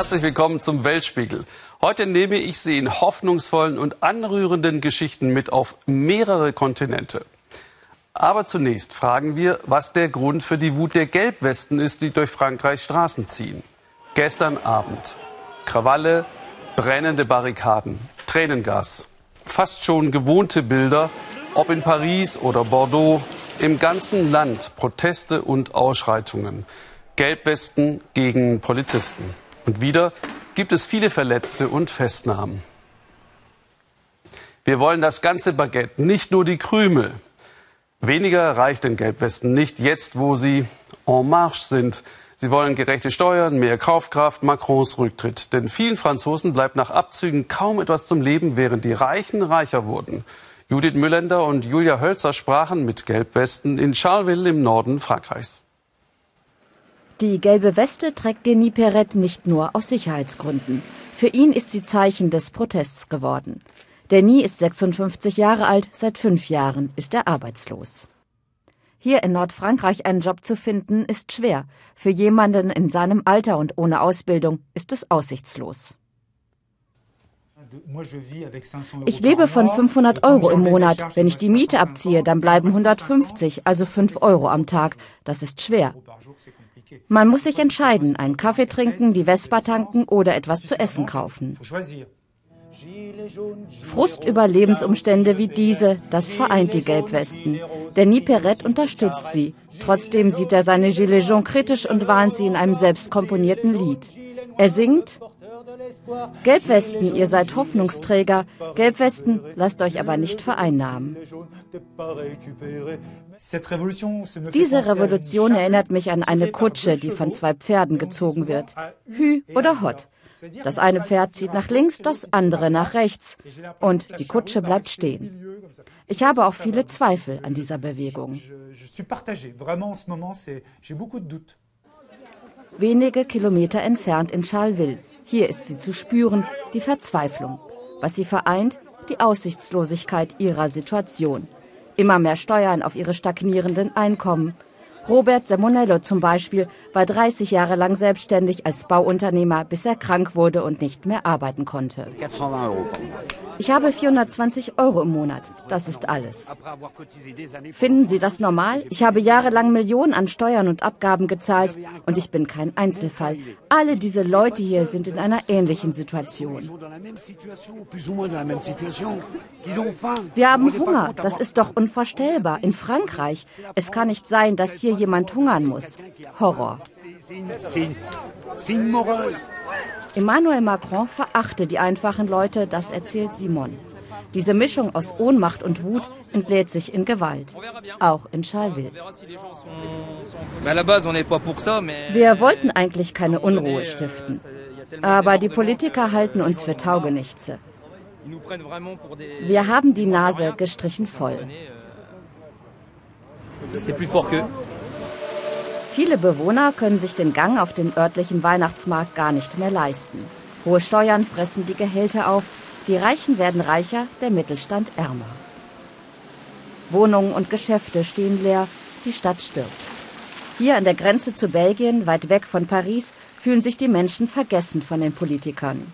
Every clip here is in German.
Herzlich willkommen zum Weltspiegel. Heute nehme ich Sie in hoffnungsvollen und anrührenden Geschichten mit auf mehrere Kontinente. Aber zunächst fragen wir, was der Grund für die Wut der Gelbwesten ist, die durch Frankreichs Straßen ziehen. Gestern Abend. Krawalle, brennende Barrikaden, Tränengas. Fast schon gewohnte Bilder, ob in Paris oder Bordeaux, im ganzen Land Proteste und Ausschreitungen. Gelbwesten gegen Polizisten. Und wieder gibt es viele Verletzte und Festnahmen. Wir wollen das ganze Baguette, nicht nur die Krümel. Weniger reicht den Gelbwesten nicht jetzt, wo sie en marche sind. Sie wollen gerechte Steuern, mehr Kaufkraft, Macrons Rücktritt. Denn vielen Franzosen bleibt nach Abzügen kaum etwas zum Leben, während die Reichen reicher wurden. Judith Müllender und Julia Hölzer sprachen mit Gelbwesten in Charleville im Norden Frankreichs. Die gelbe Weste trägt Denis Perret nicht nur aus Sicherheitsgründen. Für ihn ist sie Zeichen des Protests geworden. Denis ist 56 Jahre alt, seit fünf Jahren ist er arbeitslos. Hier in Nordfrankreich einen Job zu finden, ist schwer. Für jemanden in seinem Alter und ohne Ausbildung ist es aussichtslos. Ich lebe von 500 Euro im Monat. Wenn ich die Miete abziehe, dann bleiben 150, also 5 Euro am Tag. Das ist schwer. Man muss sich entscheiden, einen Kaffee trinken, die Vespa tanken oder etwas zu essen kaufen. Frust über Lebensumstände wie diese, das vereint die Gelbwesten. Denis Perret unterstützt sie. Trotzdem sieht er seine Gilets jaunes kritisch und warnt sie in einem selbst komponierten Lied. Er singt, Gelbwesten, ihr seid Hoffnungsträger. Gelbwesten, lasst euch aber nicht vereinnahmen. Diese Revolution erinnert mich an eine Kutsche, die von zwei Pferden gezogen wird. Hü oder Hot. Das eine Pferd zieht nach links, das andere nach rechts. Und die Kutsche bleibt stehen. Ich habe auch viele Zweifel an dieser Bewegung. Wenige Kilometer entfernt in Charleville. Hier ist sie zu spüren, die Verzweiflung. Was sie vereint, die Aussichtslosigkeit ihrer Situation. Immer mehr Steuern auf ihre stagnierenden Einkommen. Robert Semonello zum Beispiel war 30 Jahre lang selbstständig als Bauunternehmer, bis er krank wurde und nicht mehr arbeiten konnte. Ich habe 420 Euro im Monat. Das ist alles. Finden Sie das normal? Ich habe jahrelang Millionen an Steuern und Abgaben gezahlt und ich bin kein Einzelfall. Alle diese Leute hier sind in einer ähnlichen Situation. Wir haben Hunger. Das ist doch unvorstellbar. In Frankreich. Es kann nicht sein, dass hier jemand hungern muss. Horror. Emmanuel Macron verachte die einfachen Leute, das erzählt Simon. Diese Mischung aus Ohnmacht und Wut entlädt sich in Gewalt, auch in Charleville. Wir wollten eigentlich keine Unruhe stiften, aber die Politiker halten uns für Taugenichtse. Wir haben die Nase gestrichen voll. Viele Bewohner können sich den Gang auf den örtlichen Weihnachtsmarkt gar nicht mehr leisten. Hohe Steuern fressen die Gehälter auf, die Reichen werden reicher, der Mittelstand ärmer. Wohnungen und Geschäfte stehen leer, die Stadt stirbt. Hier an der Grenze zu Belgien, weit weg von Paris, fühlen sich die Menschen vergessen von den Politikern.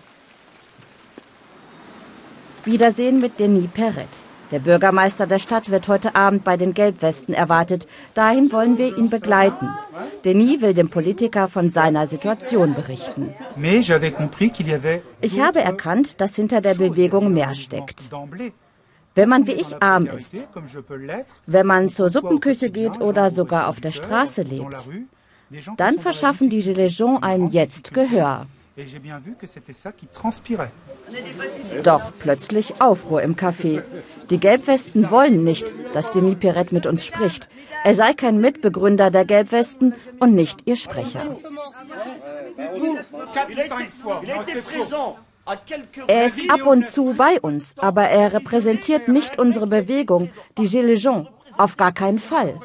Wiedersehen mit Denis Perret. Der Bürgermeister der Stadt wird heute Abend bei den Gelbwesten erwartet. Dahin wollen wir ihn begleiten. Denis will dem Politiker von seiner Situation berichten. Ich habe erkannt, dass hinter der Bewegung mehr steckt. Wenn man wie ich arm ist, wenn man zur Suppenküche geht oder sogar auf der Straße lebt, dann verschaffen die Gilets jaunes einem jetzt Gehör. Doch plötzlich Aufruhr im Café. Die Gelbwesten wollen nicht, dass Denis Perret mit uns spricht. Er sei kein Mitbegründer der Gelbwesten und nicht ihr Sprecher. Er ist ab und zu bei uns, aber er repräsentiert nicht unsere Bewegung, die Gilets jaunes. Auf gar keinen Fall.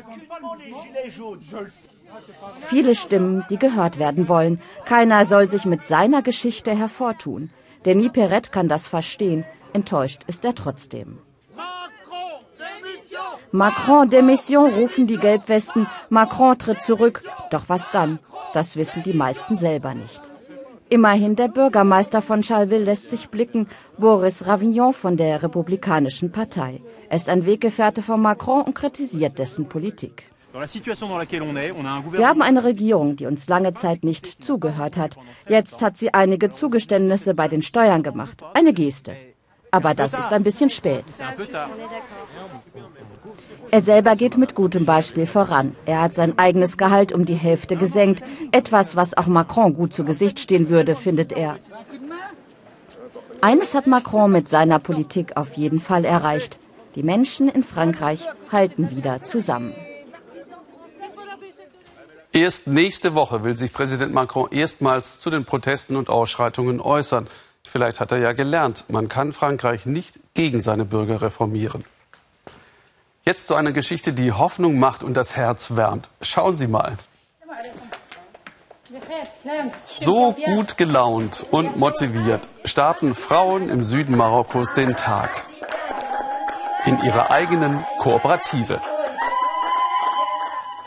Viele Stimmen, die gehört werden wollen. Keiner soll sich mit seiner Geschichte hervortun. Denis Perret kann das verstehen. Enttäuscht ist er trotzdem. Macron Demission rufen die Gelbwesten. Macron tritt zurück. Doch was dann? Das wissen die meisten selber nicht. Immerhin der Bürgermeister von Charleville lässt sich blicken, Boris Ravignon von der Republikanischen Partei. Er ist ein Weggefährte von Macron und kritisiert dessen Politik. Wir haben eine Regierung, die uns lange Zeit nicht zugehört hat. Jetzt hat sie einige Zugeständnisse bei den Steuern gemacht. Eine Geste. Aber das ist ein bisschen spät. Er selber geht mit gutem Beispiel voran. Er hat sein eigenes Gehalt um die Hälfte gesenkt. Etwas, was auch Macron gut zu Gesicht stehen würde, findet er. Eines hat Macron mit seiner Politik auf jeden Fall erreicht. Die Menschen in Frankreich halten wieder zusammen. Erst nächste Woche will sich Präsident Macron erstmals zu den Protesten und Ausschreitungen äußern. Vielleicht hat er ja gelernt, man kann Frankreich nicht gegen seine Bürger reformieren. Jetzt zu einer Geschichte, die Hoffnung macht und das Herz wärmt. Schauen Sie mal. So gut gelaunt und motiviert starten Frauen im Süden Marokkos den Tag. In ihrer eigenen Kooperative.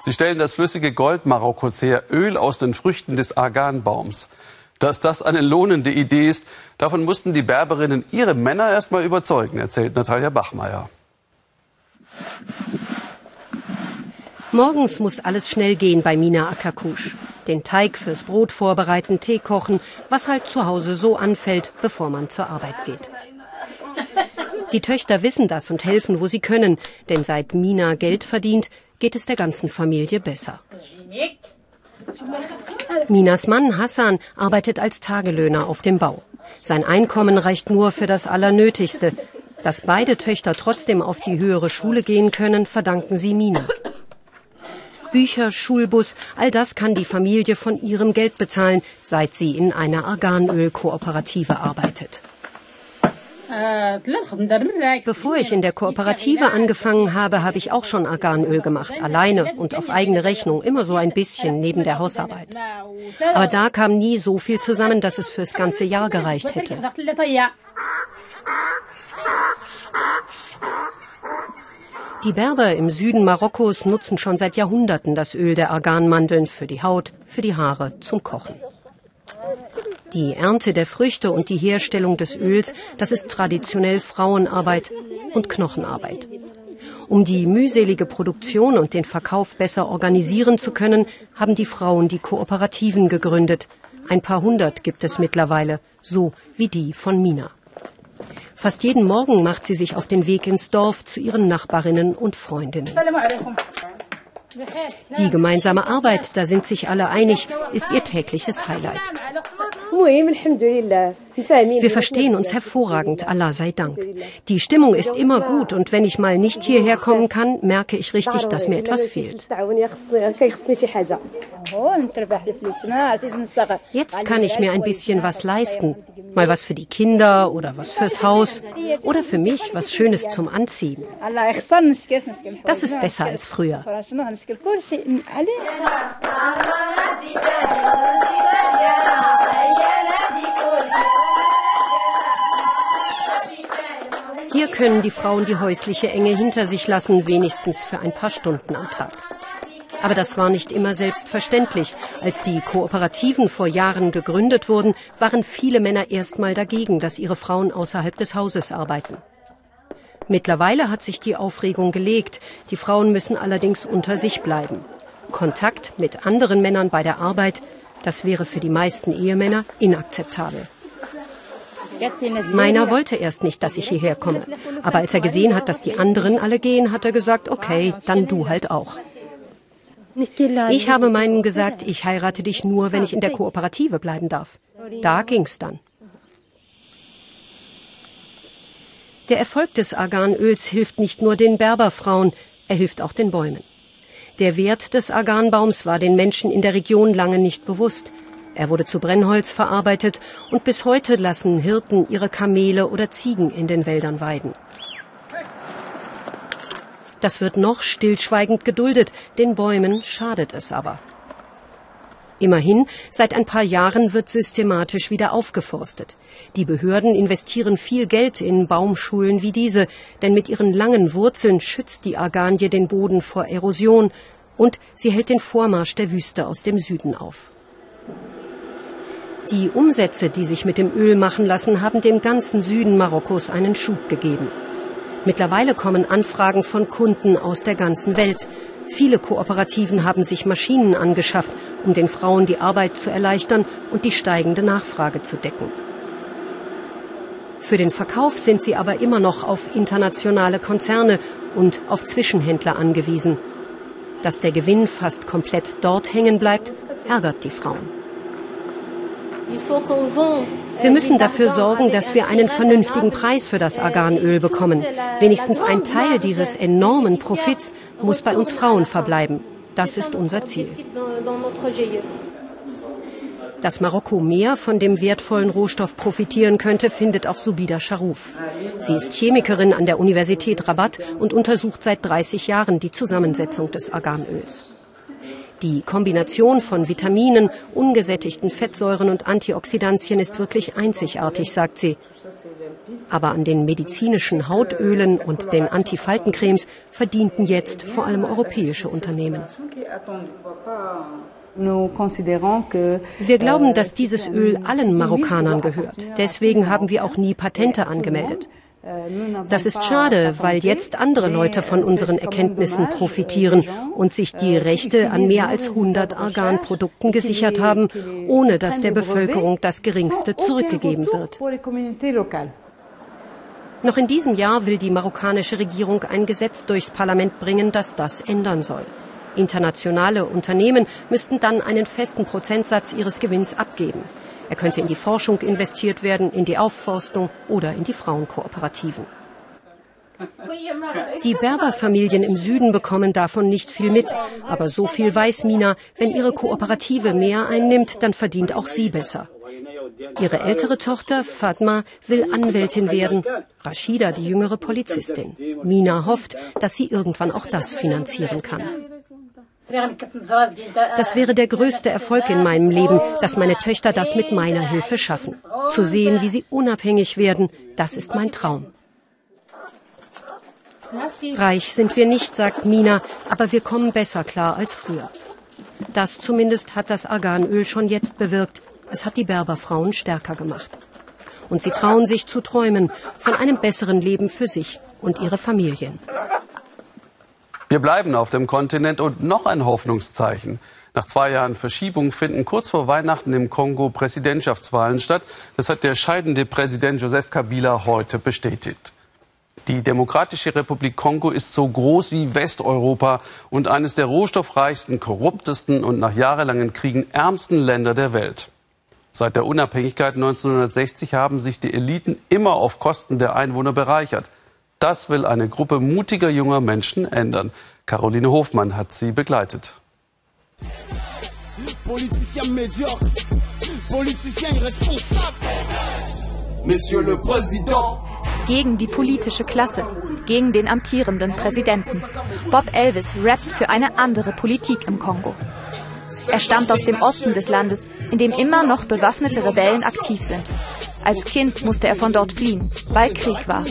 Sie stellen das flüssige Gold Marokkos her, Öl aus den Früchten des Arganbaums. Dass das eine lohnende Idee ist, davon mussten die Berberinnen ihre Männer erst mal überzeugen, erzählt Natalia Bachmeier. Morgens muss alles schnell gehen bei Mina Akakusch. Den Teig fürs Brot vorbereiten, Tee kochen, was halt zu Hause so anfällt, bevor man zur Arbeit geht. Die Töchter wissen das und helfen, wo sie können, denn seit Mina Geld verdient, geht es der ganzen Familie besser. Minas Mann Hassan arbeitet als Tagelöhner auf dem Bau. Sein Einkommen reicht nur für das Allernötigste, dass beide Töchter trotzdem auf die höhere Schule gehen können, verdanken sie Mina. Bücher, Schulbus, all das kann die Familie von ihrem Geld bezahlen, seit sie in einer Arganölkooperative arbeitet. Bevor ich in der Kooperative angefangen habe, habe ich auch schon Arganöl gemacht, alleine und auf eigene Rechnung, immer so ein bisschen neben der Hausarbeit. Aber da kam nie so viel zusammen, dass es fürs ganze Jahr gereicht hätte. Die Berber im Süden Marokkos nutzen schon seit Jahrhunderten das Öl der Arganmandeln für die Haut, für die Haare, zum Kochen. Die Ernte der Früchte und die Herstellung des Öls, das ist traditionell Frauenarbeit und Knochenarbeit. Um die mühselige Produktion und den Verkauf besser organisieren zu können, haben die Frauen die Kooperativen gegründet. Ein paar hundert gibt es mittlerweile, so wie die von Mina. Fast jeden Morgen macht sie sich auf den Weg ins Dorf zu ihren Nachbarinnen und Freundinnen. Die gemeinsame Arbeit, da sind sich alle einig, ist ihr tägliches Highlight. Wir verstehen uns hervorragend, Allah sei Dank. Die Stimmung ist immer gut und wenn ich mal nicht hierher kommen kann, merke ich richtig, dass mir etwas fehlt. Jetzt kann ich mir ein bisschen was leisten. Mal was für die Kinder oder was fürs Haus oder für mich was Schönes zum Anziehen. Das ist besser als früher. Hier können die Frauen die häusliche Enge hinter sich lassen, wenigstens für ein paar Stunden am Tag. Aber das war nicht immer selbstverständlich. Als die Kooperativen vor Jahren gegründet wurden, waren viele Männer erstmal dagegen, dass ihre Frauen außerhalb des Hauses arbeiten. Mittlerweile hat sich die Aufregung gelegt. Die Frauen müssen allerdings unter sich bleiben. Kontakt mit anderen Männern bei der Arbeit, das wäre für die meisten Ehemänner inakzeptabel. Meiner wollte erst nicht, dass ich hierher komme. Aber als er gesehen hat, dass die anderen alle gehen, hat er gesagt, okay, dann du halt auch. Ich habe meinen gesagt, ich heirate dich nur, wenn ich in der Kooperative bleiben darf. Da ging's dann. Der Erfolg des Arganöls hilft nicht nur den Berberfrauen, er hilft auch den Bäumen. Der Wert des Arganbaums war den Menschen in der Region lange nicht bewusst. Er wurde zu Brennholz verarbeitet und bis heute lassen Hirten ihre Kamele oder Ziegen in den Wäldern weiden. Das wird noch stillschweigend geduldet, den Bäumen schadet es aber. Immerhin, seit ein paar Jahren wird systematisch wieder aufgeforstet. Die Behörden investieren viel Geld in Baumschulen wie diese, denn mit ihren langen Wurzeln schützt die Arganie den Boden vor Erosion und sie hält den Vormarsch der Wüste aus dem Süden auf. Die Umsätze, die sich mit dem Öl machen lassen, haben dem ganzen Süden Marokkos einen Schub gegeben. Mittlerweile kommen Anfragen von Kunden aus der ganzen Welt. Viele Kooperativen haben sich Maschinen angeschafft, um den Frauen die Arbeit zu erleichtern und die steigende Nachfrage zu decken. Für den Verkauf sind sie aber immer noch auf internationale Konzerne und auf Zwischenhändler angewiesen. Dass der Gewinn fast komplett dort hängen bleibt, ärgert die Frauen. Wir müssen dafür sorgen, dass wir einen vernünftigen Preis für das Arganöl bekommen. Wenigstens ein Teil dieses enormen Profits muss bei uns Frauen verbleiben. Das ist unser Ziel. Dass Marokko mehr von dem wertvollen Rohstoff profitieren könnte, findet auch Subida Sharouf. Sie ist Chemikerin an der Universität Rabat und untersucht seit 30 Jahren die Zusammensetzung des Arganöls. Die Kombination von Vitaminen, ungesättigten Fettsäuren und Antioxidantien ist wirklich einzigartig, sagt sie. Aber an den medizinischen Hautölen und den Antifaltencremes verdienten jetzt vor allem europäische Unternehmen. Wir glauben, dass dieses Öl allen Marokkanern gehört. Deswegen haben wir auch nie Patente angemeldet. Das ist schade, weil jetzt andere Leute von unseren Erkenntnissen profitieren und sich die Rechte an mehr als 100 Arganprodukten gesichert haben, ohne dass der Bevölkerung das Geringste zurückgegeben wird. Noch in diesem Jahr will die marokkanische Regierung ein Gesetz durchs Parlament bringen, das das ändern soll. Internationale Unternehmen müssten dann einen festen Prozentsatz ihres Gewinns abgeben. Er könnte in die Forschung investiert werden, in die Aufforstung oder in die Frauenkooperativen. Die Berberfamilien im Süden bekommen davon nicht viel mit, aber so viel weiß Mina, wenn ihre Kooperative mehr einnimmt, dann verdient auch sie besser. Ihre ältere Tochter Fatma will Anwältin werden, Rashida die jüngere Polizistin. Mina hofft, dass sie irgendwann auch das finanzieren kann. Das wäre der größte Erfolg in meinem Leben, dass meine Töchter das mit meiner Hilfe schaffen. Zu sehen, wie sie unabhängig werden, das ist mein Traum. Reich sind wir nicht, sagt Mina, aber wir kommen besser klar als früher. Das zumindest hat das Arganöl schon jetzt bewirkt. Es hat die Berberfrauen stärker gemacht. Und sie trauen sich zu träumen von einem besseren Leben für sich und ihre Familien. Wir bleiben auf dem Kontinent und noch ein Hoffnungszeichen. Nach zwei Jahren Verschiebung finden kurz vor Weihnachten im Kongo Präsidentschaftswahlen statt. Das hat der scheidende Präsident Joseph Kabila heute bestätigt. Die Demokratische Republik Kongo ist so groß wie Westeuropa und eines der rohstoffreichsten, korruptesten und nach jahrelangen Kriegen ärmsten Länder der Welt. Seit der Unabhängigkeit 1960 haben sich die Eliten immer auf Kosten der Einwohner bereichert. Das will eine Gruppe mutiger junger Menschen ändern. Caroline Hofmann hat sie begleitet. Gegen die politische Klasse, gegen den amtierenden Präsidenten. Bob Elvis rappt für eine andere Politik im Kongo. Er stammt aus dem Osten des Landes, in dem immer noch bewaffnete Rebellen aktiv sind. Als Kind musste er von dort fliehen, weil Krieg war.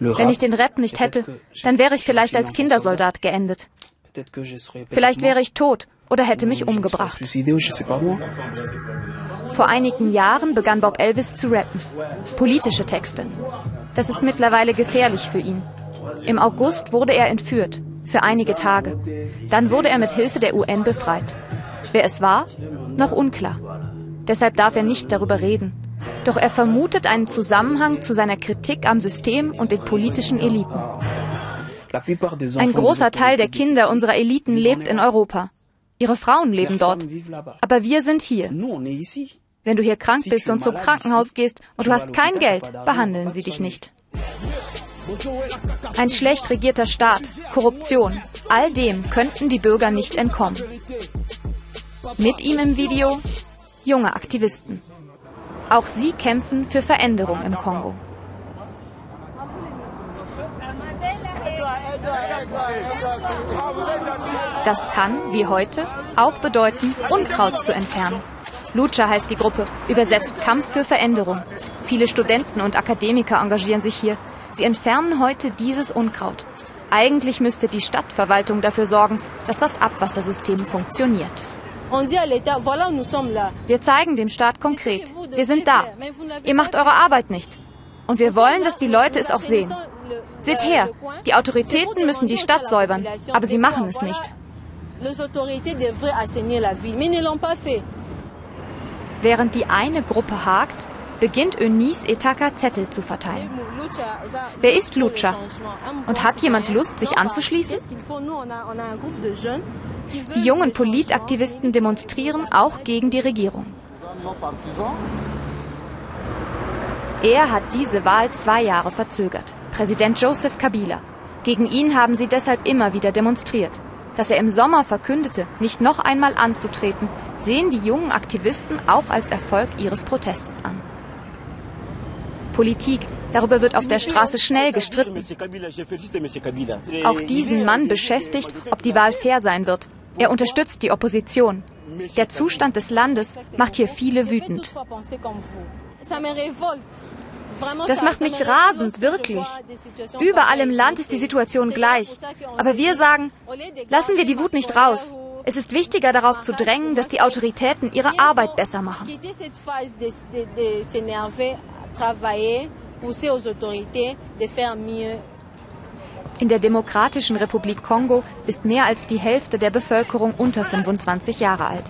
Wenn ich den Rap nicht hätte, dann wäre ich vielleicht als Kindersoldat geendet. Vielleicht wäre ich tot oder hätte mich umgebracht. Vor einigen Jahren begann Bob Elvis zu rappen. Politische Texte. Das ist mittlerweile gefährlich für ihn. Im August wurde er entführt, für einige Tage. Dann wurde er mit Hilfe der UN befreit. Wer es war? Noch unklar. Deshalb darf er nicht darüber reden. Doch er vermutet einen Zusammenhang zu seiner Kritik am System und den politischen Eliten. Ein großer Teil der Kinder unserer Eliten lebt in Europa. Ihre Frauen leben dort. Aber wir sind hier. Wenn du hier krank bist und zum Krankenhaus gehst und du hast kein Geld, behandeln sie dich nicht. Ein schlecht regierter Staat, Korruption, all dem könnten die Bürger nicht entkommen. Mit ihm im Video junge Aktivisten. Auch sie kämpfen für Veränderung im Kongo. Das kann, wie heute, auch bedeuten, Unkraut zu entfernen. Lucha heißt die Gruppe, übersetzt Kampf für Veränderung. Viele Studenten und Akademiker engagieren sich hier. Sie entfernen heute dieses Unkraut. Eigentlich müsste die Stadtverwaltung dafür sorgen, dass das Abwassersystem funktioniert. Wir zeigen dem Staat konkret, wir sind da. Ihr macht eure Arbeit nicht. Und wir wollen, dass die Leute es auch sehen. Seht her, die Autoritäten müssen die Stadt säubern, aber sie machen es nicht. Während die eine Gruppe hakt, beginnt Eunice Etaka Zettel zu verteilen. Wer ist Lucha? Und hat jemand Lust, sich anzuschließen? Die jungen Politaktivisten demonstrieren auch gegen die Regierung. Er hat diese Wahl zwei Jahre verzögert. Präsident Joseph Kabila. Gegen ihn haben sie deshalb immer wieder demonstriert. Dass er im Sommer verkündete, nicht noch einmal anzutreten, sehen die jungen Aktivisten auch als Erfolg ihres Protests an. Politik, darüber wird auf der Straße schnell gestritten. Auch diesen Mann beschäftigt, ob die Wahl fair sein wird. Er unterstützt die Opposition. Der Zustand des Landes macht hier viele wütend. Das macht mich rasend, wirklich. Überall im Land ist die Situation gleich. Aber wir sagen, lassen wir die Wut nicht raus. Es ist wichtiger darauf zu drängen, dass die Autoritäten ihre Arbeit besser machen. In der Demokratischen Republik Kongo ist mehr als die Hälfte der Bevölkerung unter 25 Jahre alt.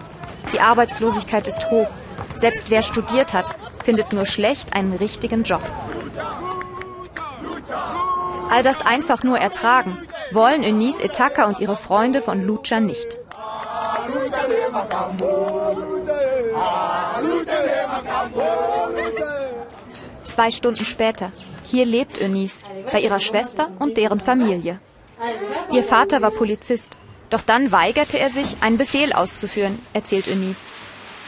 Die Arbeitslosigkeit ist hoch. Selbst wer studiert hat, findet nur schlecht einen richtigen Job. All das einfach nur ertragen, wollen Eunice Etaka und ihre Freunde von Lucha nicht. Zwei Stunden später. Hier lebt Eunice bei ihrer Schwester und deren Familie. Ihr Vater war Polizist. Doch dann weigerte er sich, einen Befehl auszuführen, erzählt Eunice,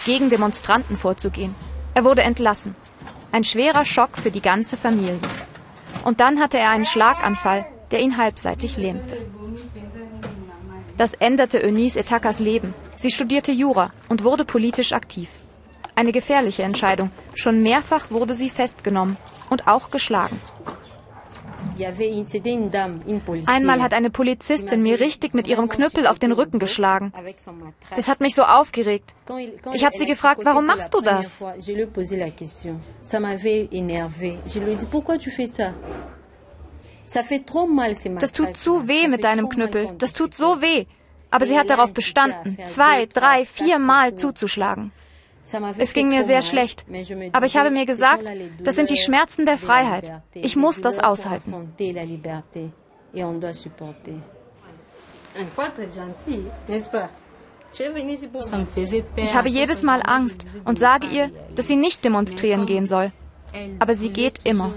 gegen Demonstranten vorzugehen. Er wurde entlassen. Ein schwerer Schock für die ganze Familie. Und dann hatte er einen Schlaganfall, der ihn halbseitig lähmte. Das änderte Eunice Etakas Leben. Sie studierte Jura und wurde politisch aktiv. Eine gefährliche Entscheidung. Schon mehrfach wurde sie festgenommen und auch geschlagen. Einmal hat eine Polizistin mir richtig mit ihrem Knüppel auf den Rücken geschlagen. Das hat mich so aufgeregt. Ich habe sie gefragt, warum machst du das? Das tut zu weh mit deinem Knüppel. Das tut so weh. Aber sie hat darauf bestanden, zwei, drei, vier Mal zuzuschlagen. Es ging mir sehr schlecht, aber ich habe mir gesagt, das sind die Schmerzen der Freiheit. Ich muss das aushalten. Ich habe jedes Mal Angst und sage ihr, dass sie nicht demonstrieren gehen soll. Aber sie geht immer.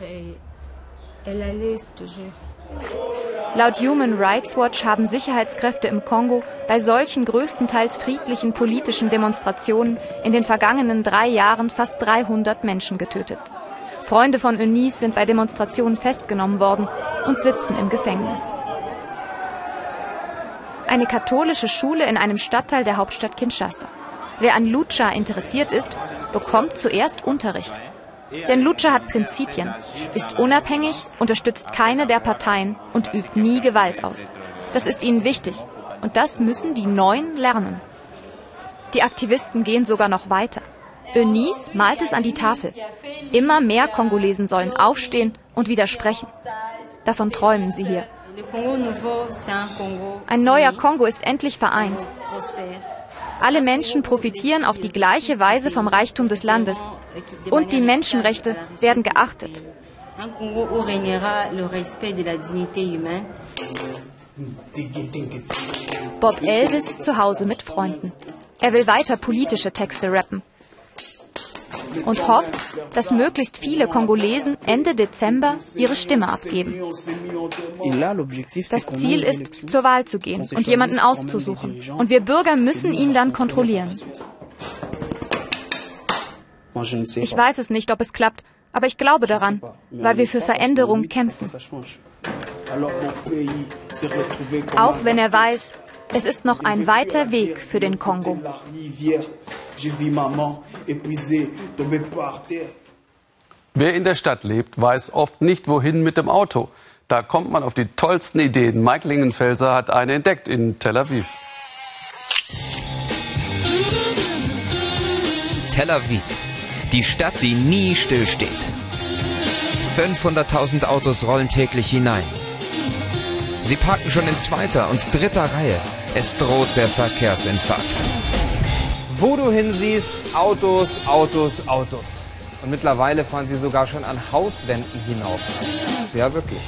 Laut Human Rights Watch haben Sicherheitskräfte im Kongo bei solchen größtenteils friedlichen politischen Demonstrationen in den vergangenen drei Jahren fast 300 Menschen getötet. Freunde von Eunice sind bei Demonstrationen festgenommen worden und sitzen im Gefängnis. Eine katholische Schule in einem Stadtteil der Hauptstadt Kinshasa. Wer an Lucha interessiert ist, bekommt zuerst Unterricht. Denn Lucha hat Prinzipien, ist unabhängig, unterstützt keine der Parteien und übt nie Gewalt aus. Das ist ihnen wichtig und das müssen die Neuen lernen. Die Aktivisten gehen sogar noch weiter. Eunice malt es an die Tafel. Immer mehr Kongolesen sollen aufstehen und widersprechen. Davon träumen sie hier. Ein neuer Kongo ist endlich vereint. Alle Menschen profitieren auf die gleiche Weise vom Reichtum des Landes. Und die Menschenrechte werden geachtet. Bob Elvis zu Hause mit Freunden. Er will weiter politische Texte rappen und hofft, dass möglichst viele Kongolesen Ende Dezember ihre Stimme abgeben. Das Ziel ist, zur Wahl zu gehen und jemanden auszusuchen. Und wir Bürger müssen ihn dann kontrollieren. Ich weiß es nicht, ob es klappt, aber ich glaube daran, weil wir für Veränderung kämpfen. Auch wenn er weiß, es ist noch ein weiter Weg für den Kongo. Wer in der Stadt lebt, weiß oft nicht, wohin mit dem Auto. Da kommt man auf die tollsten Ideen. Mike Lingenfelser hat eine entdeckt in Tel Aviv. Tel Aviv. Die Stadt, die nie stillsteht. 500.000 Autos rollen täglich hinein. Sie parken schon in zweiter und dritter Reihe. Es droht der Verkehrsinfarkt. Wo du hinsiehst, Autos, Autos, Autos. Und mittlerweile fahren sie sogar schon an Hauswänden hinauf. Ja, wirklich.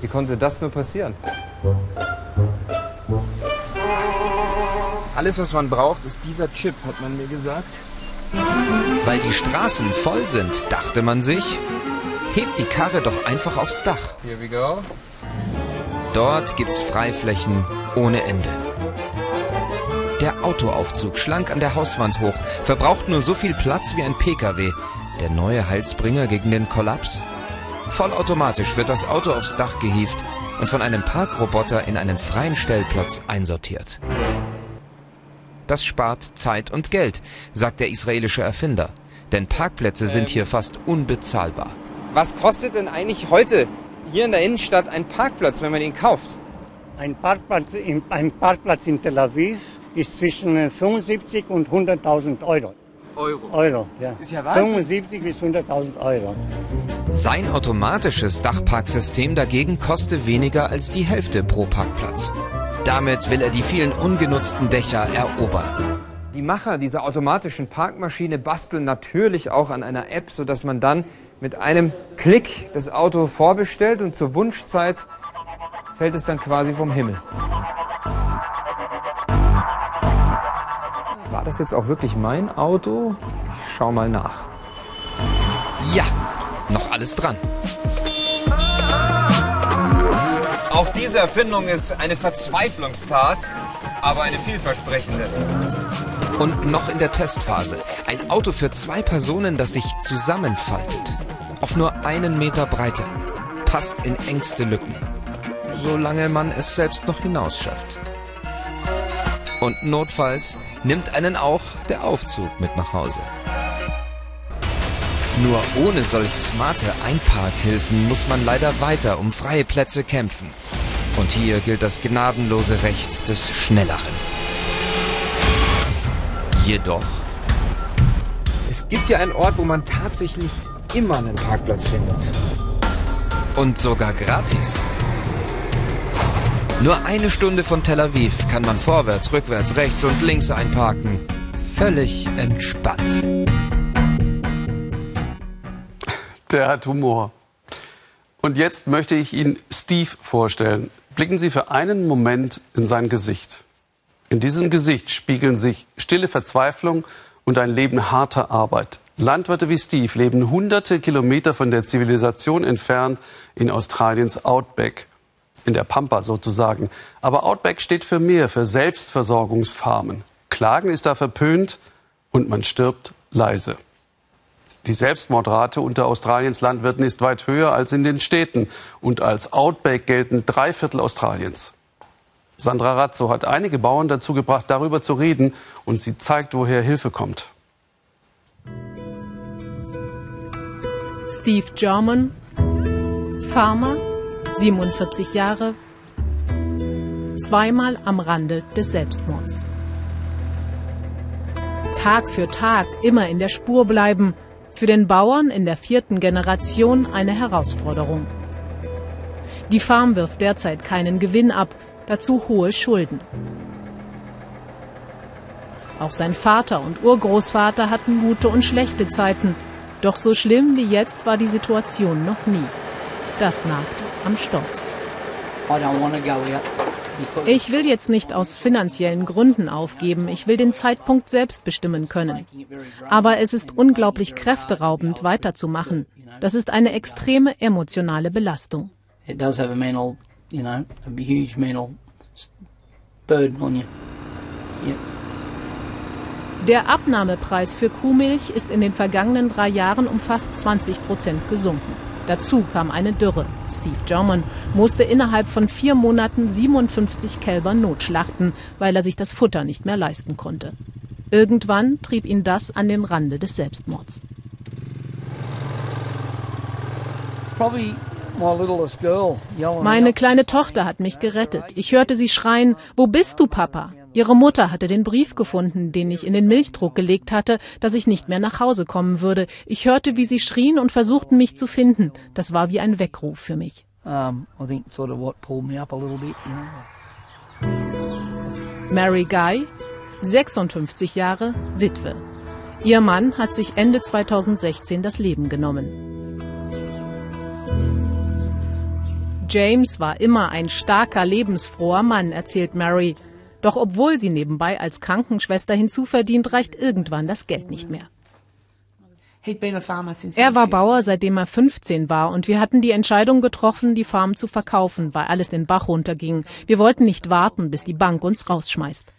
Wie konnte das nur passieren? Alles, was man braucht, ist dieser Chip, hat man mir gesagt. Weil die Straßen voll sind, dachte man sich, hebt die Karre doch einfach aufs Dach. Here we go. Dort gibt's Freiflächen ohne Ende. Der Autoaufzug schlank an der Hauswand hoch, verbraucht nur so viel Platz wie ein Pkw. Der neue Heilsbringer gegen den Kollaps? Vollautomatisch wird das Auto aufs Dach gehievt und von einem Parkroboter in einen freien Stellplatz einsortiert. Das spart Zeit und Geld, sagt der israelische Erfinder. Denn Parkplätze sind hier fast unbezahlbar. Was kostet denn eigentlich heute hier in der Innenstadt ein Parkplatz, wenn man ihn kauft? Ein Parkplatz, in, ein Parkplatz in Tel Aviv ist zwischen 75 und 100.000 Euro. Euro. Euro, ja. Ist ja Wahnsinn. 75 bis 100.000 Euro. Sein automatisches Dachparksystem dagegen koste weniger als die Hälfte pro Parkplatz. Damit will er die vielen ungenutzten Dächer erobern. Die Macher dieser automatischen Parkmaschine basteln natürlich auch an einer App, sodass man dann mit einem Klick das Auto vorbestellt und zur Wunschzeit fällt es dann quasi vom Himmel. Das jetzt auch wirklich mein Auto? Ich schau mal nach. Ja, noch alles dran. Auch diese Erfindung ist eine Verzweiflungstat, aber eine vielversprechende. Und noch in der Testphase. Ein Auto für zwei Personen, das sich zusammenfaltet. Auf nur einen Meter Breite. Passt in engste Lücken. Solange man es selbst noch hinausschafft. Und notfalls nimmt einen auch der Aufzug mit nach Hause. Nur ohne solch smarte Einparkhilfen muss man leider weiter um freie Plätze kämpfen. Und hier gilt das gnadenlose Recht des Schnelleren. Jedoch Es gibt ja einen Ort, wo man tatsächlich immer einen Parkplatz findet. und sogar gratis. Nur eine Stunde von Tel Aviv kann man vorwärts, rückwärts, rechts und links einparken. Völlig entspannt. Der hat Humor. Und jetzt möchte ich Ihnen Steve vorstellen. Blicken Sie für einen Moment in sein Gesicht. In diesem Gesicht spiegeln sich stille Verzweiflung und ein Leben harter Arbeit. Landwirte wie Steve leben hunderte Kilometer von der Zivilisation entfernt in Australiens Outback. In der Pampa sozusagen. Aber Outback steht für mehr, für Selbstversorgungsfarmen. Klagen ist da verpönt und man stirbt leise. Die Selbstmordrate unter Australiens Landwirten ist weit höher als in den Städten und als Outback gelten drei Viertel Australiens. Sandra Razzo hat einige Bauern dazu gebracht, darüber zu reden und sie zeigt, woher Hilfe kommt. Steve German, Farmer, 47 Jahre, zweimal am Rande des Selbstmords. Tag für Tag immer in der Spur bleiben, für den Bauern in der vierten Generation eine Herausforderung. Die Farm wirft derzeit keinen Gewinn ab, dazu hohe Schulden. Auch sein Vater und Urgroßvater hatten gute und schlechte Zeiten, doch so schlimm wie jetzt war die Situation noch nie. Das nagte am Stolz. Ich will jetzt nicht aus finanziellen Gründen aufgeben, ich will den Zeitpunkt selbst bestimmen können. Aber es ist unglaublich kräfteraubend, weiterzumachen. Das ist eine extreme emotionale Belastung. it does have a mental, you know, a huge mental s- burden on you. Yep. Der Abnahmepreis für Kuhmilch ist in den vergangenen drei Jahren um fast 20 Prozent gesunken. Dazu kam eine Dürre. Steve German musste innerhalb von vier Monaten 57 Kälber notschlachten, weil er sich das Futter nicht mehr leisten konnte. Irgendwann trieb ihn das an den Rande des Selbstmords. Probably Meine kleine Tochter hat mich gerettet. Ich hörte sie schreien, wo bist du, Papa? Ihre Mutter hatte den Brief gefunden, den ich in den Milchdruck gelegt hatte, dass ich nicht mehr nach Hause kommen würde. Ich hörte, wie sie schrien und versuchten, mich zu finden. Das war wie ein Weckruf für mich. Mary Guy, 56 Jahre, Witwe. Ihr Mann hat sich Ende 2016 das Leben genommen. James war immer ein starker, lebensfroher Mann, erzählt Mary. Doch obwohl sie nebenbei als Krankenschwester hinzuverdient, reicht irgendwann das Geld nicht mehr. Er war Bauer, seitdem er 15 war, und wir hatten die Entscheidung getroffen, die Farm zu verkaufen, weil alles den Bach runterging. Wir wollten nicht warten, bis die Bank uns rausschmeißt.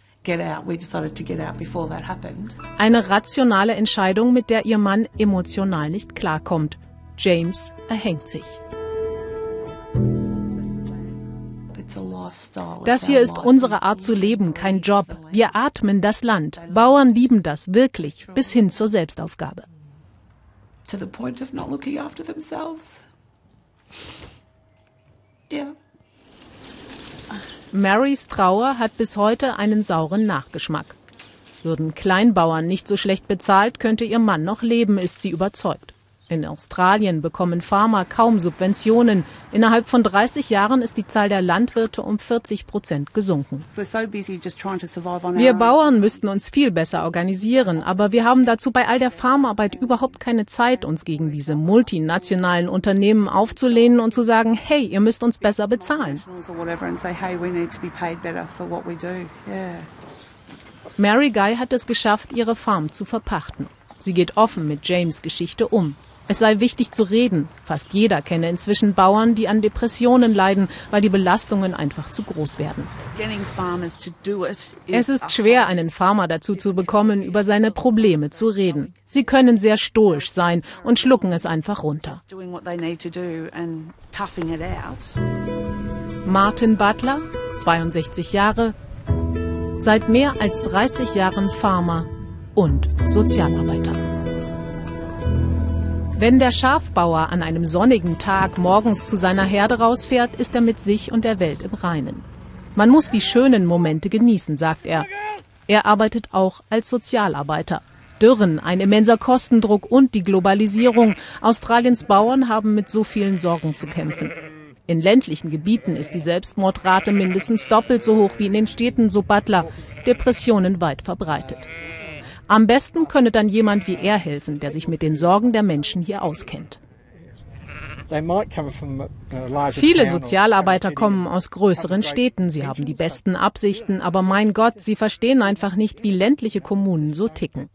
Eine rationale Entscheidung, mit der ihr Mann emotional nicht klarkommt. James erhängt sich. Das hier ist unsere Art zu leben, kein Job. Wir atmen das Land. Bauern lieben das wirklich, bis hin zur Selbstaufgabe. Marys Trauer hat bis heute einen sauren Nachgeschmack. Würden Kleinbauern nicht so schlecht bezahlt, könnte ihr Mann noch leben, ist sie überzeugt. In Australien bekommen Farmer kaum Subventionen. Innerhalb von 30 Jahren ist die Zahl der Landwirte um 40 Prozent gesunken. Wir Bauern müssten uns viel besser organisieren, aber wir haben dazu bei all der Farmarbeit überhaupt keine Zeit, uns gegen diese multinationalen Unternehmen aufzulehnen und zu sagen, hey, ihr müsst uns besser bezahlen. Mary Guy hat es geschafft, ihre Farm zu verpachten. Sie geht offen mit James Geschichte um. Es sei wichtig zu reden. Fast jeder kenne inzwischen Bauern, die an Depressionen leiden, weil die Belastungen einfach zu groß werden. Es ist schwer, einen Farmer dazu zu bekommen, über seine Probleme zu reden. Sie können sehr stoisch sein und schlucken es einfach runter. Martin Butler, 62 Jahre, seit mehr als 30 Jahren Farmer und Sozialarbeiter. Wenn der Schafbauer an einem sonnigen Tag morgens zu seiner Herde rausfährt, ist er mit sich und der Welt im Reinen. Man muss die schönen Momente genießen, sagt er. Er arbeitet auch als Sozialarbeiter. Dürren, ein immenser Kostendruck und die Globalisierung. Australiens Bauern haben mit so vielen Sorgen zu kämpfen. In ländlichen Gebieten ist die Selbstmordrate mindestens doppelt so hoch wie in den Städten, so Butler. Depressionen weit verbreitet. Am besten könne dann jemand wie er helfen, der sich mit den Sorgen der Menschen hier auskennt. Viele Sozialarbeiter kommen aus größeren Städten, sie haben die besten Absichten, aber mein Gott, sie verstehen einfach nicht, wie ländliche Kommunen so ticken.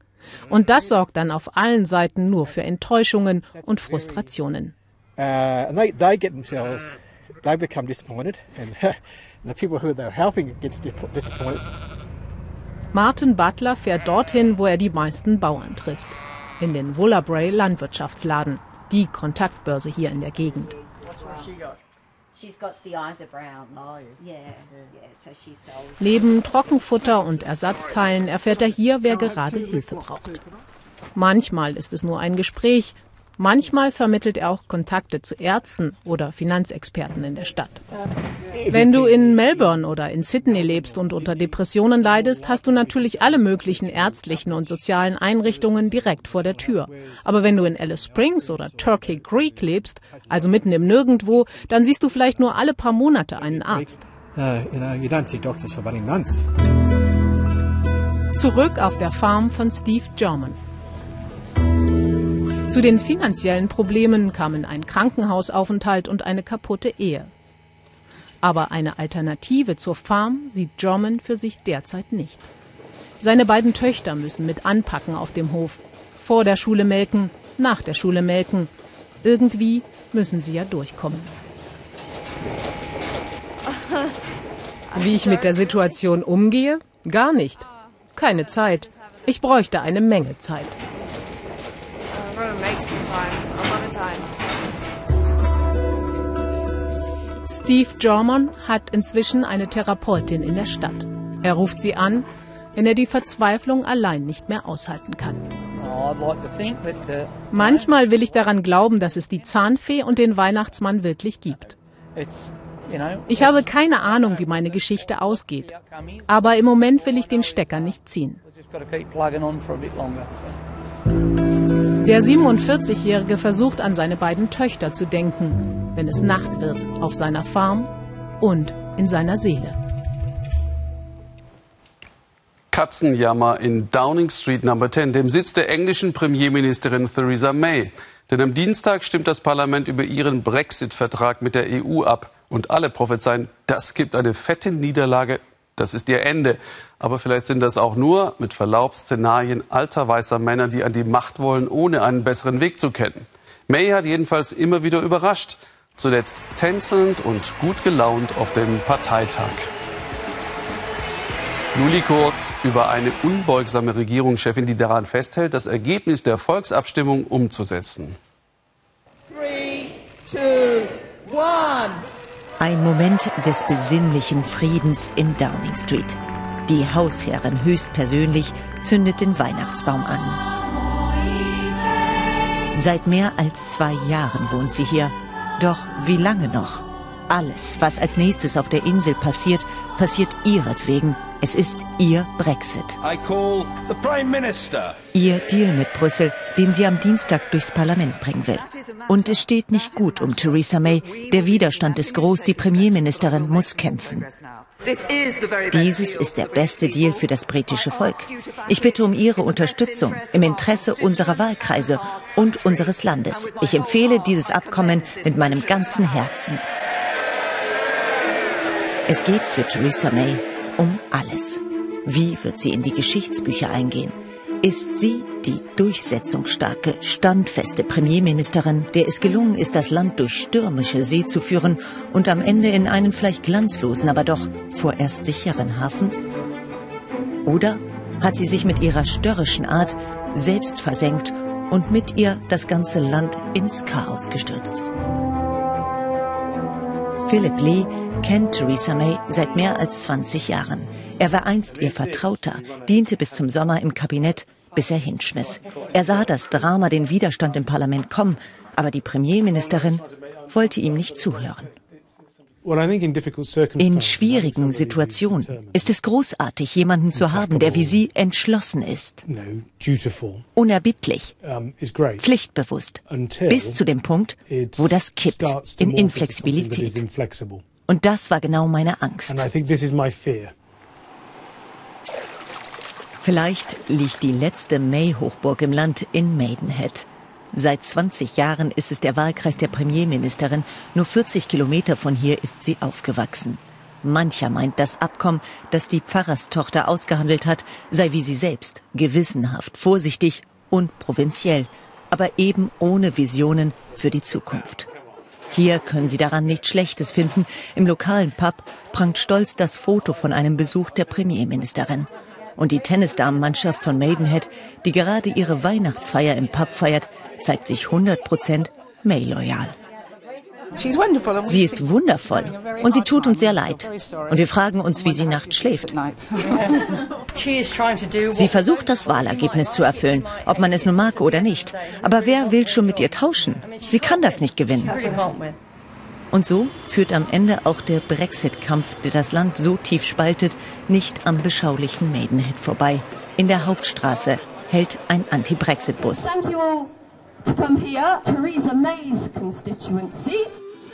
Und das sorgt dann auf allen Seiten nur für Enttäuschungen und Frustrationen. Martin Butler fährt dorthin, wo er die meisten Bauern trifft. In den Wollabray Landwirtschaftsladen, die Kontaktbörse hier in der Gegend. Neben Trockenfutter und Ersatzteilen erfährt er hier, wer gerade Hilfe braucht. Manchmal ist es nur ein Gespräch, Manchmal vermittelt er auch Kontakte zu Ärzten oder Finanzexperten in der Stadt. Wenn du in Melbourne oder in Sydney lebst und unter Depressionen leidest, hast du natürlich alle möglichen ärztlichen und sozialen Einrichtungen direkt vor der Tür. Aber wenn du in Alice Springs oder Turkey Creek lebst, also mitten im Nirgendwo, dann siehst du vielleicht nur alle paar Monate einen Arzt. Uh, Zurück auf der Farm von Steve German. Zu den finanziellen Problemen kamen ein Krankenhausaufenthalt und eine kaputte Ehe. Aber eine Alternative zur Farm sieht Jorman für sich derzeit nicht. Seine beiden Töchter müssen mit anpacken auf dem Hof. Vor der Schule melken, nach der Schule melken. Irgendwie müssen sie ja durchkommen. Wie ich mit der Situation umgehe? Gar nicht. Keine Zeit. Ich bräuchte eine Menge Zeit. Steve Jormon hat inzwischen eine Therapeutin in der Stadt. Er ruft sie an, wenn er die Verzweiflung allein nicht mehr aushalten kann. Manchmal will ich daran glauben, dass es die Zahnfee und den Weihnachtsmann wirklich gibt. Ich habe keine Ahnung, wie meine Geschichte ausgeht. Aber im Moment will ich den Stecker nicht ziehen. Der 47-Jährige versucht an seine beiden Töchter zu denken, wenn es Nacht wird, auf seiner Farm und in seiner Seele. Katzenjammer in Downing Street Number 10, dem Sitz der englischen Premierministerin Theresa May. Denn am Dienstag stimmt das Parlament über ihren Brexit-Vertrag mit der EU ab. Und alle prophezeien, das gibt eine fette Niederlage, das ist ihr Ende. Aber vielleicht sind das auch nur, mit Verlaub, Szenarien alter weißer Männer, die an die Macht wollen, ohne einen besseren Weg zu kennen. May hat jedenfalls immer wieder überrascht. Zuletzt tänzelnd und gut gelaunt auf dem Parteitag. Juli Kurz über eine unbeugsame Regierungschefin, die daran festhält, das Ergebnis der Volksabstimmung umzusetzen. Three, two, Ein Moment des besinnlichen Friedens in Downing Street. Die Hausherrin höchstpersönlich zündet den Weihnachtsbaum an. Seit mehr als zwei Jahren wohnt sie hier. Doch wie lange noch? Alles, was als nächstes auf der Insel passiert, passiert ihretwegen es ist ihr Brexit. Ihr Deal mit Brüssel, den sie am Dienstag durchs Parlament bringen will. Und es steht nicht gut um Theresa May. Der Widerstand ist groß, die Premierministerin muss kämpfen. Dieses ist der beste Deal für das britische Volk. Ich bitte um Ihre Unterstützung im Interesse unserer Wahlkreise und unseres Landes. Ich empfehle dieses Abkommen mit meinem ganzen Herzen. Es geht für Theresa May um alles. Wie wird sie in die Geschichtsbücher eingehen? Ist sie die durchsetzungsstarke, standfeste Premierministerin, der es gelungen ist, das Land durch stürmische See zu führen und am Ende in einen vielleicht glanzlosen, aber doch vorerst sicheren Hafen? Oder hat sie sich mit ihrer störrischen Art selbst versenkt und mit ihr das ganze Land ins Chaos gestürzt? Philip Lee kennt Theresa May seit mehr als 20 Jahren. Er war einst ihr Vertrauter, diente bis zum Sommer im Kabinett, bis er hinschmiss. Er sah das Drama, den Widerstand im Parlament kommen, aber die Premierministerin wollte ihm nicht zuhören. In schwierigen Situationen ist es großartig, jemanden zu haben, der wie Sie entschlossen ist, unerbittlich, pflichtbewusst, bis zu dem Punkt, wo das kippt in Inflexibilität. Und das war genau meine Angst. Vielleicht liegt die letzte May-Hochburg im Land in Maidenhead. Seit 20 Jahren ist es der Wahlkreis der Premierministerin. Nur 40 Kilometer von hier ist sie aufgewachsen. Mancher meint, das Abkommen, das die Pfarrerstochter ausgehandelt hat, sei wie sie selbst, gewissenhaft, vorsichtig und provinziell, aber eben ohne Visionen für die Zukunft. Hier können Sie daran nichts Schlechtes finden. Im lokalen Pub prangt stolz das Foto von einem Besuch der Premierministerin. Und die Tennisdamenmannschaft von Maidenhead, die gerade ihre Weihnachtsfeier im Pub feiert, zeigt sich 100% May-loyal. Sie ist wundervoll und sie tut uns sehr leid. Und wir fragen uns, wie sie nachts schläft. Sie versucht, das Wahlergebnis zu erfüllen, ob man es nun mag oder nicht. Aber wer will schon mit ihr tauschen? Sie kann das nicht gewinnen. Und so führt am Ende auch der Brexit-Kampf, der das Land so tief spaltet, nicht am beschaulichen Maidenhead vorbei. In der Hauptstraße hält ein Anti-Brexit-Bus.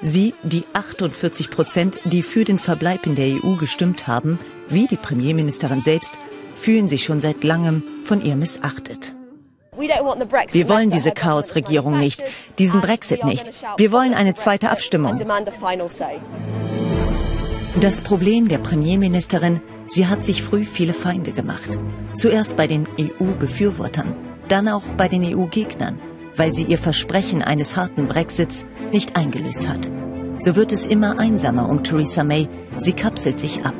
Sie, die 48 Prozent, die für den Verbleib in der EU gestimmt haben, wie die Premierministerin selbst, fühlen sich schon seit langem von ihr missachtet. Wir wollen diese Chaosregierung nicht, diesen Brexit nicht. Wir wollen eine zweite Abstimmung. Das Problem der Premierministerin, sie hat sich früh viele Feinde gemacht. Zuerst bei den EU-Befürwortern, dann auch bei den EU-Gegnern weil sie ihr Versprechen eines harten Brexits nicht eingelöst hat. So wird es immer einsamer um Theresa May. Sie kapselt sich ab,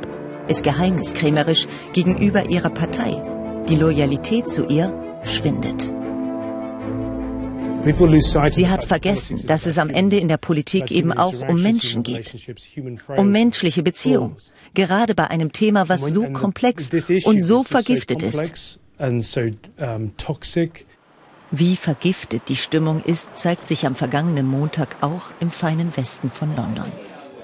ist geheimniskrämerisch gegenüber ihrer Partei. Die Loyalität zu ihr schwindet. Sie hat vergessen, dass es am Ende in der Politik eben auch um Menschen geht, um menschliche Beziehungen, gerade bei einem Thema, was so komplex und so vergiftet ist. Wie vergiftet die Stimmung ist, zeigt sich am vergangenen Montag auch im feinen Westen von London.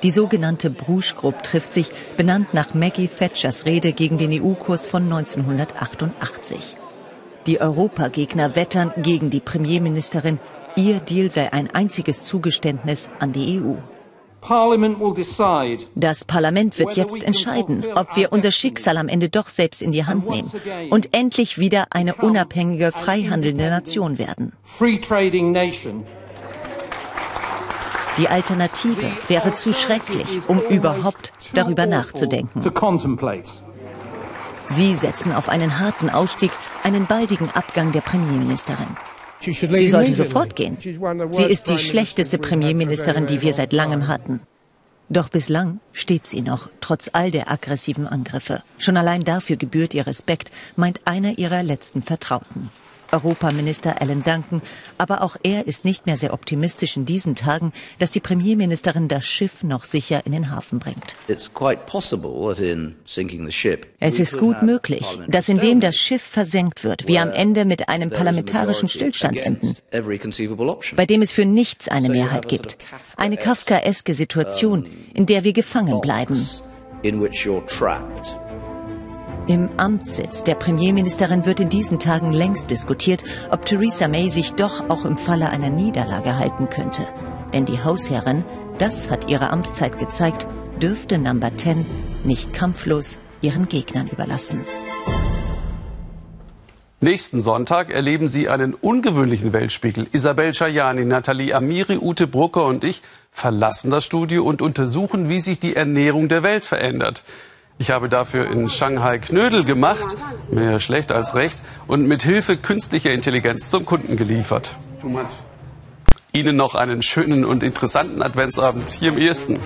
Die sogenannte Bruges Group trifft sich, benannt nach Maggie Thatchers Rede gegen den EU-Kurs von 1988. Die Europagegner wettern gegen die Premierministerin. Ihr Deal sei ein einziges Zugeständnis an die EU. Das Parlament wird jetzt entscheiden, ob wir unser Schicksal am Ende doch selbst in die Hand nehmen und endlich wieder eine unabhängige, freihandelnde Nation werden. Die Alternative wäre zu schrecklich, um überhaupt darüber nachzudenken. Sie setzen auf einen harten Ausstieg, einen baldigen Abgang der Premierministerin. Sie sollte sofort gehen. Sie ist die schlechteste Premierministerin, die wir seit langem hatten. Doch bislang steht sie noch, trotz all der aggressiven Angriffe. Schon allein dafür gebührt ihr Respekt, meint einer ihrer letzten Vertrauten. Europaminister Alan Duncan, aber auch er ist nicht mehr sehr optimistisch in diesen Tagen, dass die Premierministerin das Schiff noch sicher in den Hafen bringt. Es ist gut möglich, dass indem das Schiff versenkt wird, wir am Ende mit einem parlamentarischen Stillstand enden, bei dem es für nichts eine Mehrheit gibt. Eine kafkaeske Situation, in der wir gefangen bleiben. Im Amtssitz der Premierministerin wird in diesen Tagen längst diskutiert, ob Theresa May sich doch auch im Falle einer Niederlage halten könnte. Denn die Hausherrin, das hat ihre Amtszeit gezeigt, dürfte Number 10 nicht kampflos ihren Gegnern überlassen. Nächsten Sonntag erleben Sie einen ungewöhnlichen Weltspiegel. Isabel Schajani, Nathalie Amiri, Ute Brucker und ich verlassen das Studio und untersuchen, wie sich die Ernährung der Welt verändert. Ich habe dafür in Shanghai Knödel gemacht, mehr schlecht als recht, und mit Hilfe künstlicher Intelligenz zum Kunden geliefert. Ihnen noch einen schönen und interessanten Adventsabend hier im ersten.